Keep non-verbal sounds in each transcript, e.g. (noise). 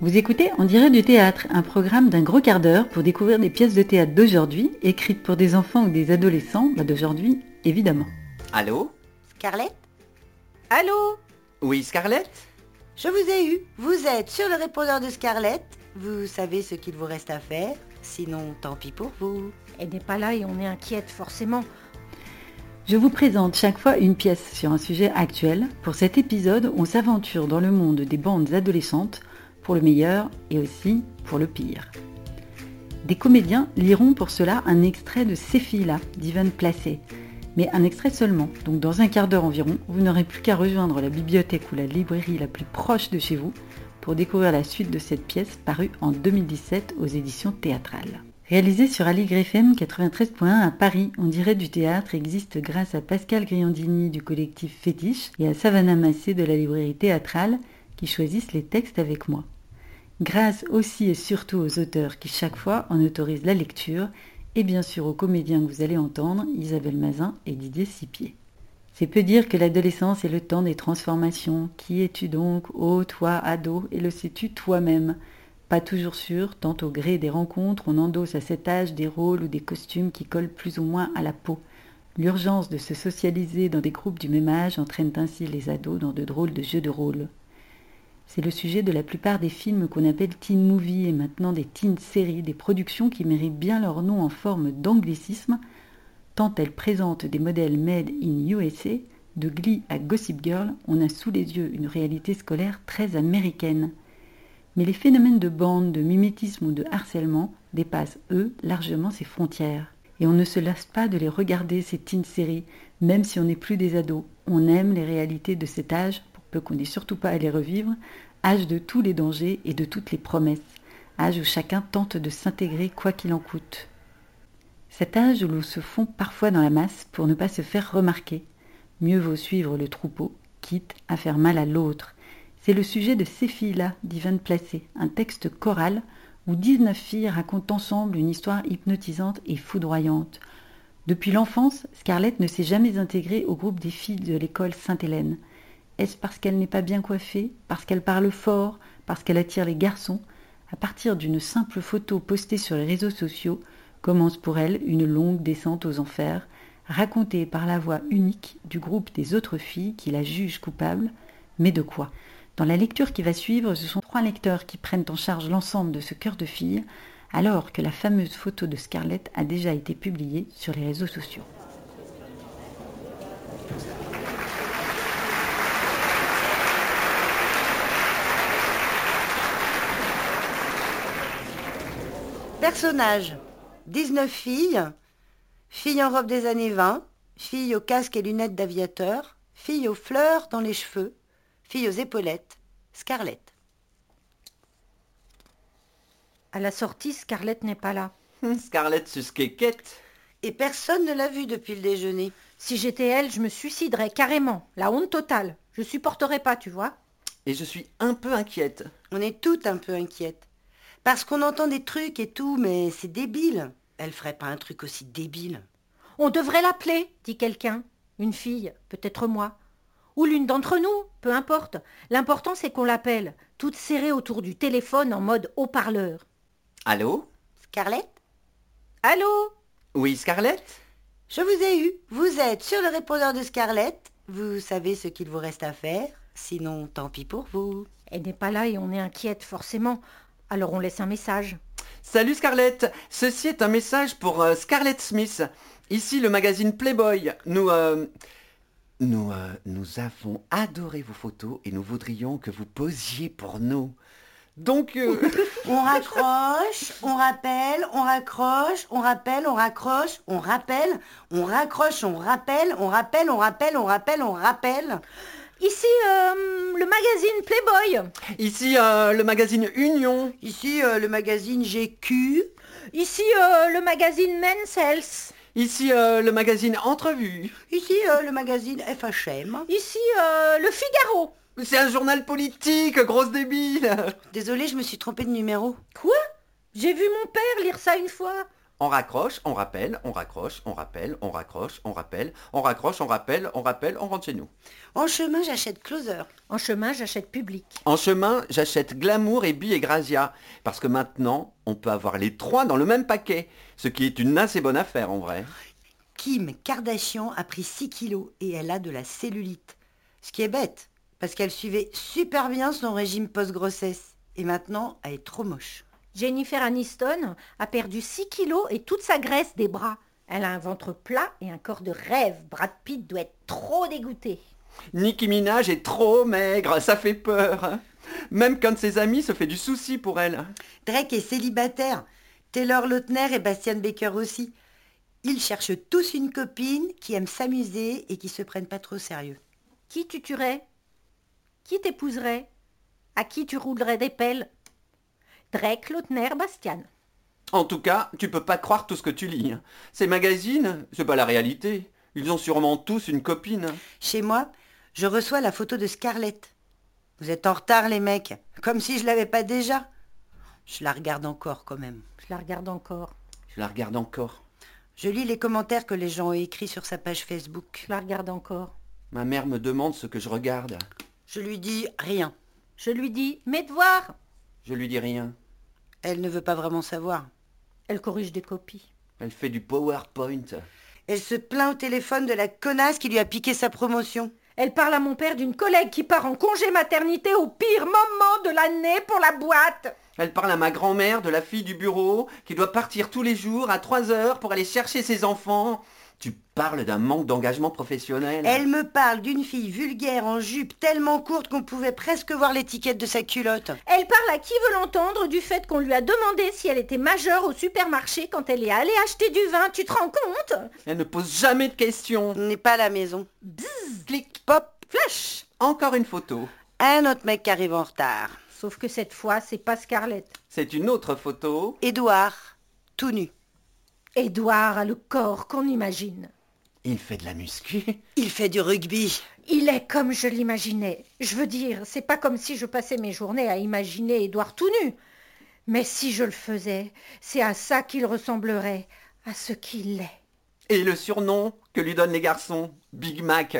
Vous écoutez On dirait du théâtre, un programme d'un gros quart d'heure pour découvrir des pièces de théâtre d'aujourd'hui, écrites pour des enfants ou des adolescents, bah d'aujourd'hui, évidemment. Allô Scarlett Allô Oui, Scarlett Je vous ai eu. Vous êtes sur le répondeur de Scarlett. Vous savez ce qu'il vous reste à faire. Sinon, tant pis pour vous. Elle n'est pas là et on est inquiète forcément. Je vous présente chaque fois une pièce sur un sujet actuel. Pour cet épisode, on s'aventure dans le monde des bandes adolescentes, pour le meilleur et aussi pour le pire. Des comédiens liront pour cela un extrait de Ces filles-là d'Ivan Placé, mais un extrait seulement. Donc dans un quart d'heure environ, vous n'aurez plus qu'à rejoindre la bibliothèque ou la librairie la plus proche de chez vous pour découvrir la suite de cette pièce parue en 2017 aux éditions théâtrales. Réalisé sur Aligre FM 93.1 à Paris, On dirait du théâtre existe grâce à Pascal Griandini du collectif Fétiche et à Savannah Massé de la librairie théâtrale qui choisissent les textes avec moi. Grâce aussi et surtout aux auteurs qui chaque fois en autorisent la lecture et bien sûr aux comédiens que vous allez entendre, Isabelle Mazin et Didier Sipier. C'est peu dire que l'adolescence est le temps des transformations. Qui es-tu donc, ô toi, ado, et le sais-tu toi-même? Pas toujours sûr, tant au gré des rencontres, on endosse à cet âge des rôles ou des costumes qui collent plus ou moins à la peau. L'urgence de se socialiser dans des groupes du même âge entraîne ainsi les ados dans de drôles de jeux de rôle. C'est le sujet de la plupart des films qu'on appelle teen movie et maintenant des teen séries, des productions qui méritent bien leur nom en forme d'anglicisme, tant elles présentent des modèles made in USA, de Glee à Gossip Girl, on a sous les yeux une réalité scolaire très américaine. Mais les phénomènes de bande, de mimétisme ou de harcèlement dépassent, eux, largement ces frontières. Et on ne se lasse pas de les regarder, ces teen séries, même si on n'est plus des ados. On aime les réalités de cet âge, peu qu'on n'ait surtout pas à les revivre, âge de tous les dangers et de toutes les promesses, âge où chacun tente de s'intégrer quoi qu'il en coûte. Cet âge où l'on se fond parfois dans la masse pour ne pas se faire remarquer. Mieux vaut suivre le troupeau, quitte à faire mal à l'autre. C'est le sujet de ces filles-là d'Ivan Placé, un texte choral où 19 filles racontent ensemble une histoire hypnotisante et foudroyante. Depuis l'enfance, Scarlett ne s'est jamais intégrée au groupe des filles de l'école Sainte-Hélène. Est-ce parce qu'elle n'est pas bien coiffée, parce qu'elle parle fort, parce qu'elle attire les garçons? À partir d'une simple photo postée sur les réseaux sociaux, commence pour elle une longue descente aux enfers, racontée par la voix unique du groupe des autres filles qui la jugent coupable. Mais de quoi? Dans la lecture qui va suivre, ce sont trois lecteurs qui prennent en charge l'ensemble de ce cœur de fille, alors que la fameuse photo de Scarlett a déjà été publiée sur les réseaux sociaux. Personnage 19 filles, filles en robe des années 20, filles au casque et lunettes d'aviateur, filles aux fleurs dans les cheveux, filles aux épaulettes, Scarlett. À la sortie, Scarlett n'est pas là. (laughs) Scarlett susquéquette. Et personne ne l'a vue depuis le déjeuner. Si j'étais elle, je me suiciderais carrément. La honte totale. Je supporterais pas, tu vois. Et je suis un peu inquiète. On est toutes un peu inquiètes. Parce qu'on entend des trucs et tout, mais c'est débile. Elle ferait pas un truc aussi débile. On devrait l'appeler, dit quelqu'un. Une fille, peut-être moi. Ou l'une d'entre nous, peu importe. L'important c'est qu'on l'appelle, toute serrée autour du téléphone en mode haut-parleur. Allô? Scarlett? Allô? Oui, Scarlett? Je vous ai eu. Vous êtes sur le répondeur de Scarlett. Vous savez ce qu'il vous reste à faire. Sinon, tant pis pour vous. Elle n'est pas là et on est inquiète forcément. Alors on laisse un message. Salut Scarlett, ceci est un message pour euh, Scarlett Smith. Ici le magazine Playboy. Nous, euh, nous, euh, nous avons adoré vos photos et nous voudrions que vous posiez pour nous. Donc, euh, (laughs) On raccroche, on rappelle, on raccroche, on rappelle, on raccroche, on rappelle, on raccroche, on rappelle, on rappelle, on rappelle, on rappelle, on rappelle. Ici, euh, le magazine Playboy. ici euh, le magazine Union. Ici, euh, le magazine GQ. Ici, le magazine Men's Health. Ici le magazine Entrevue. Ici, le magazine FHM. Ici, le Figaro. C'est un journal politique, grosse débile. Désolée, je me suis trompée de numéro. Quoi? J'ai vu mon père lire ça une fois. On raccroche, on rappelle, on raccroche, on rappelle, on raccroche, on rappelle, on raccroche, on rappelle, on rappelle, on rentre chez nous. En chemin, j'achète Closer. En chemin, j'achète public. En chemin, j'achète Glamour et Bi et Grazia, parce que maintenant, on peut avoir les trois dans le même paquet, ce qui est une assez bonne affaire en vrai. Kim Kardashian a pris 6 kilos et elle a de la cellulite. Ce qui est bête, parce qu'elle suivait super bien son régime post-grossesse. Et maintenant, elle est trop moche. Jennifer Aniston a perdu 6 kilos et toute sa graisse des bras. Elle a un ventre plat et un corps de rêve. Brad Pitt doit être trop dégoûté. Nicki Minaj est trop maigre, ça fait peur. Même qu'un de ses amis se fait du souci pour elle. Drake est célibataire. Taylor Lautner et Bastian Baker aussi. Ils cherchent tous une copine qui aime s'amuser et qui se prenne pas trop au sérieux. Qui tu tuerais Qui t'épouserait? À qui tu roulerais des pelles? Drake, Lautner, Bastian. En tout cas, tu peux pas croire tout ce que tu lis. Ces magazines, c'est pas la réalité. Ils ont sûrement tous une copine. Chez moi, je reçois la photo de Scarlett. Vous êtes en retard les mecs, comme si je l'avais pas déjà. Je la regarde encore quand même. Je la regarde encore. Je la regarde encore. Je lis les commentaires que les gens ont écrits sur sa page Facebook. Je la regarde encore. Ma mère me demande ce que je regarde. Je lui dis rien. Je lui dis mes devoirs. Je lui dis rien. Elle ne veut pas vraiment savoir. Elle corrige des copies. Elle fait du PowerPoint. Elle se plaint au téléphone de la connasse qui lui a piqué sa promotion. Elle parle à mon père d'une collègue qui part en congé maternité au pire moment de l'année pour la boîte. Elle parle à ma grand-mère de la fille du bureau qui doit partir tous les jours à 3 heures pour aller chercher ses enfants. Tu parles d'un manque d'engagement professionnel. Elle me parle d'une fille vulgaire en jupe tellement courte qu'on pouvait presque voir l'étiquette de sa culotte. Elle parle à qui veut l'entendre du fait qu'on lui a demandé si elle était majeure au supermarché quand elle est allée acheter du vin. Tu te rends compte? Elle ne pose jamais de questions. On n'est pas à la maison. Clic. Pop, Flash. Encore une photo. un autre mec qui arrive en retard. Sauf que cette fois, c'est pas Scarlett. C'est une autre photo. Édouard, tout nu. Édouard a le corps qu'on imagine. Il fait de la muscu. Il fait du rugby. Il est comme je l'imaginais. Je veux dire, c'est pas comme si je passais mes journées à imaginer Édouard tout nu. Mais si je le faisais, c'est à ça qu'il ressemblerait, à ce qu'il est. Et le surnom que lui donnent les garçons, Big Mac.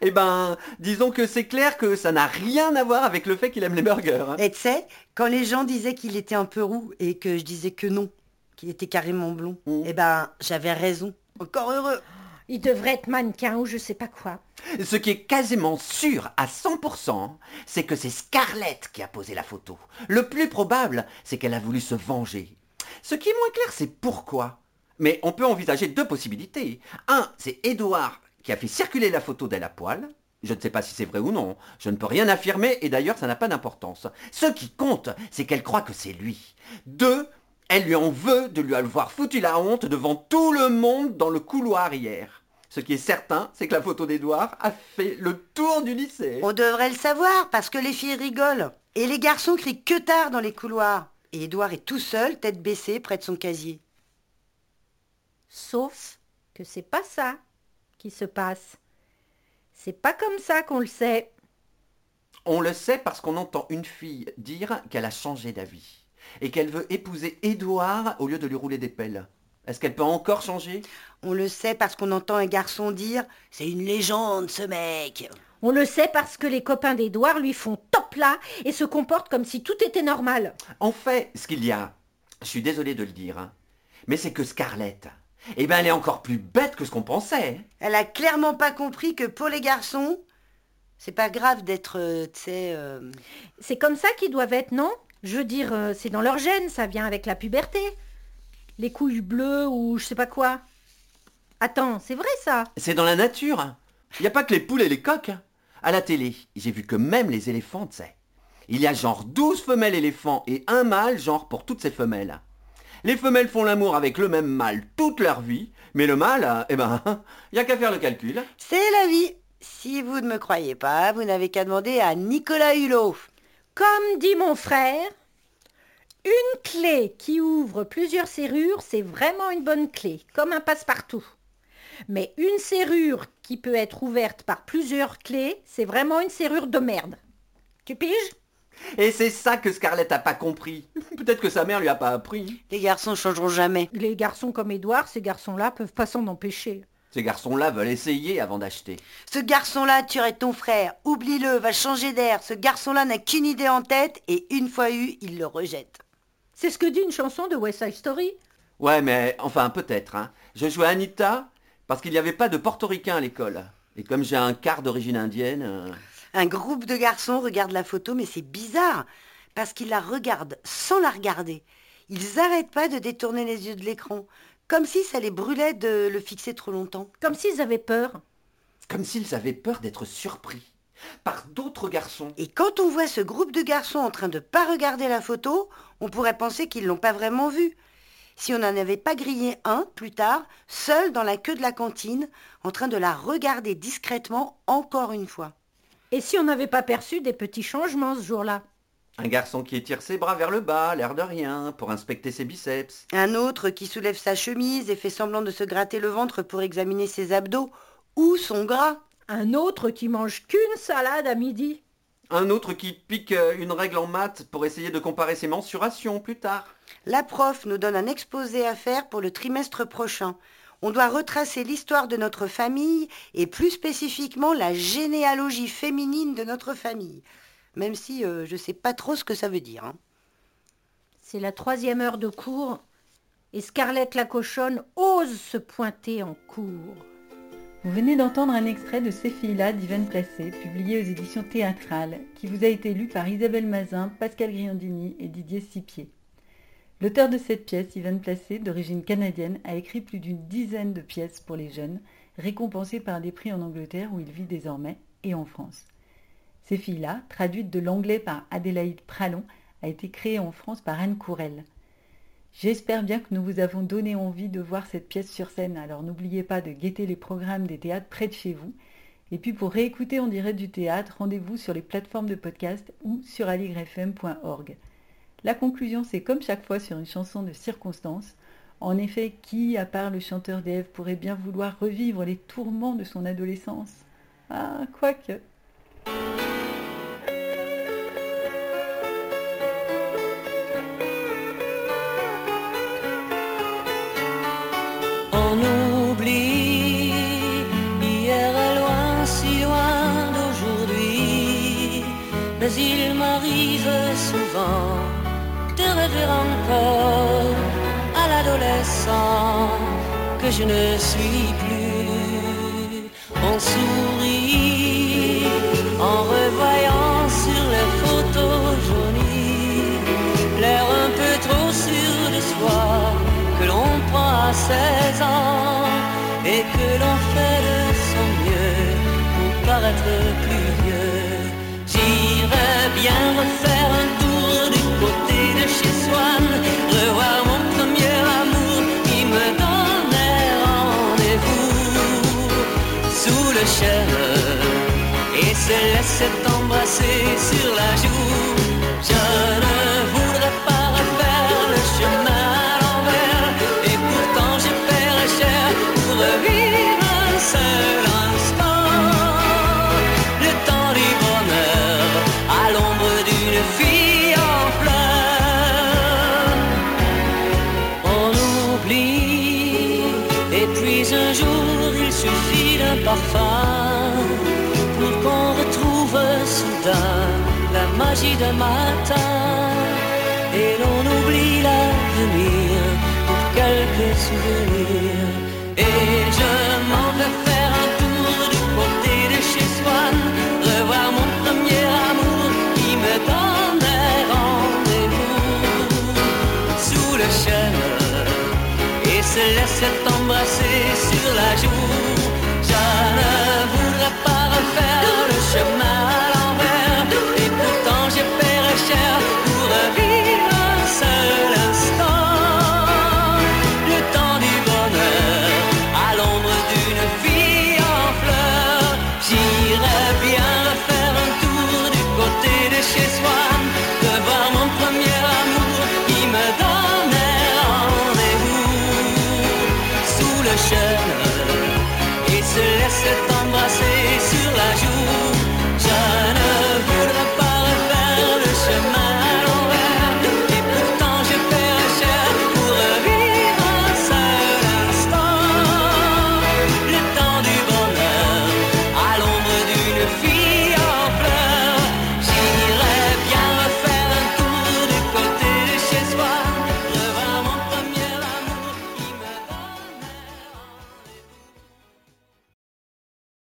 Eh ben, disons que c'est clair que ça n'a rien à voir avec le fait qu'il aime les burgers. hein. Et tu sais, quand les gens disaient qu'il était un peu roux et que je disais que non, qu'il était carrément blond, Mm. eh ben, j'avais raison. Encore heureux. Il devrait être mannequin ou je sais pas quoi. Ce qui est quasiment sûr à 100%, c'est que c'est Scarlett qui a posé la photo. Le plus probable, c'est qu'elle a voulu se venger. Ce qui est moins clair, c'est pourquoi. Mais on peut envisager deux possibilités. Un, c'est Edouard qui a fait circuler la photo d'elle à poil. Je ne sais pas si c'est vrai ou non. Je ne peux rien affirmer et d'ailleurs ça n'a pas d'importance. Ce qui compte, c'est qu'elle croit que c'est lui. Deux, elle lui en veut de lui avoir foutu la honte devant tout le monde dans le couloir hier. Ce qui est certain, c'est que la photo d'Edouard a fait le tour du lycée. On devrait le savoir parce que les filles rigolent. Et les garçons crient que tard dans les couloirs. Et Édouard est tout seul, tête baissée, près de son casier. Sauf que c'est pas ça qui se passe. C'est pas comme ça qu'on le sait. On le sait parce qu'on entend une fille dire qu'elle a changé d'avis et qu'elle veut épouser Édouard au lieu de lui rouler des pelles. Est-ce qu'elle peut encore changer? On le sait parce qu'on entend un garçon dire « C'est une légende, ce mec On le sait parce que les copains d'Édouard lui font top là et se comportent comme si tout était normal. En fait, ce qu'il y a, je suis désolé de le dire, hein, mais c'est que Scarlett, eh ben elle est encore plus bête que ce qu'on pensait. !» Elle a clairement pas compris que pour les garçons, c'est pas grave d'être, euh, tu sais... euh, C'est comme ça qu'ils doivent être, non? Je veux dire, euh, c'est dans leur gène, ça vient avec la puberté. Les couilles bleues ou je sais pas quoi. Attends, c'est vrai ça C'est dans la nature. Il n'y a pas que les poules et les coqs. À la télé, j'ai vu que même les éléphants, tu sais. Il y a genre 12 femelles éléphants et un mâle genre pour toutes ces femelles. Les femelles font l'amour avec le même mâle toute leur vie, mais le mâle, euh, eh ben, (laughs) il n'y a qu'à faire le calcul. C'est la vie Si vous ne me croyez pas, vous n'avez qu'à demander à Nicolas Hulot. Comme dit mon frère, une clé qui ouvre plusieurs serrures, c'est vraiment une bonne clé, comme un passe-partout. Mais une serrure qui peut être ouverte par plusieurs clés, c'est vraiment une serrure de merde. Tu piges? Et c'est ça que Scarlett a pas compris. Peut-être que sa mère lui a pas appris. Les garçons changeront jamais. Les garçons comme Édouard, ces garçons-là peuvent pas s'en empêcher. Ces garçons-là veulent essayer avant d'acheter. Ce garçon-là tuerait ton frère. Oublie-le, va changer d'air. Ce garçon-là n'a qu'une idée en tête et une fois eu, il le rejette. C'est ce que dit une chanson de West Side Story. Ouais, mais enfin peut-être. Hein. Je jouais Anita parce qu'il n'y avait pas de portoricain à l'école. Et comme j'ai un quart d'origine indienne... euh, Un groupe de garçons regarde la photo, mais c'est bizarre, parce qu'ils la regardent sans la regarder. Ils n'arrêtent pas de détourner les yeux de l'écran, comme si ça les brûlait de le fixer trop longtemps. Comme s'ils avaient peur. Comme s'ils avaient peur d'être surpris par d'autres garçons. Et quand on voit ce groupe de garçons en train de pas regarder la photo, on pourrait penser qu'ils l'ont pas vraiment vue. Si on n'en avait pas grillé un, plus tard, seul dans la queue de la cantine, en train de la regarder discrètement encore une fois. Et si on n'avait pas perçu des petits changements ce jour-là? Un garçon qui étire ses bras vers le bas, l'air de rien, pour inspecter ses biceps. Un autre qui soulève sa chemise et fait semblant de se gratter le ventre pour examiner ses abdos ou son gras. Un autre qui mange qu'une salade à midi. Un autre qui pique euh, une règle en maths pour essayer de comparer ses mensurations plus tard. La prof nous donne un exposé à faire pour le trimestre prochain. On doit retracer l'histoire de notre famille et plus spécifiquement la généalogie féminine de notre famille. Même si euh, je sais pas trop ce que ça veut dire. hein. C'est la troisième heure de cours et Scarlett la cochonne ose se pointer en cours. Vous venez d'entendre un extrait de Ces filles-là d'Yvonne Placé, publié aux éditions théâtrales, qui vous a été lu par Isabelle Mazin, Pascal Griandini et Didier Sipier. L'auteur de cette pièce, Yvonne Placé, d'origine canadienne, a écrit plus d'une dizaine de pièces pour les jeunes, récompensées par des prix en Angleterre où il vit désormais et en France. Ces filles-là, traduite de l'anglais par Adélaïde Pralon, a été créée en France par Anne Courel. J'espère bien que nous vous avons donné envie de voir cette pièce sur scène, alors n'oubliez pas de guetter les programmes des théâtres près de chez vous. Et puis pour réécouter en direct du théâtre, rendez-vous sur les plateformes de podcast ou sur aligrefm.org. La conclusion, c'est comme chaque fois sur une chanson de circonstance. En effet, qui, à part le chanteur d'Ève, pourrait bien vouloir revivre les tourments de son adolescence? Ah, quoique. Il m'arrive souvent de rêver encore à l'adolescent que je ne suis plus. On sourit en revoyant sur les photos jaunies l'air un peu trop sûr de soi que l'on prend à 16 ans et que l'on fait laisser embrasser sur la joue. Je ne voudrais pas refaire le chemin à l'envers et pourtant je paierais cher pour revivre un seul instant. Le temps du bonheur à l'ombre d'une fille en fleurs. On oublie et puis un jour il suffit d'un parfum matin. Et l'on oublie l'avenir pour quelques souvenirs. Et je m'en vais faire un tour du côté de chez Swann revoir mon premier amour qui me donnait rendez-vous. Sous le chêne et se laisser embrasser sur la joue. Je ne voudrais pas refaire le chemin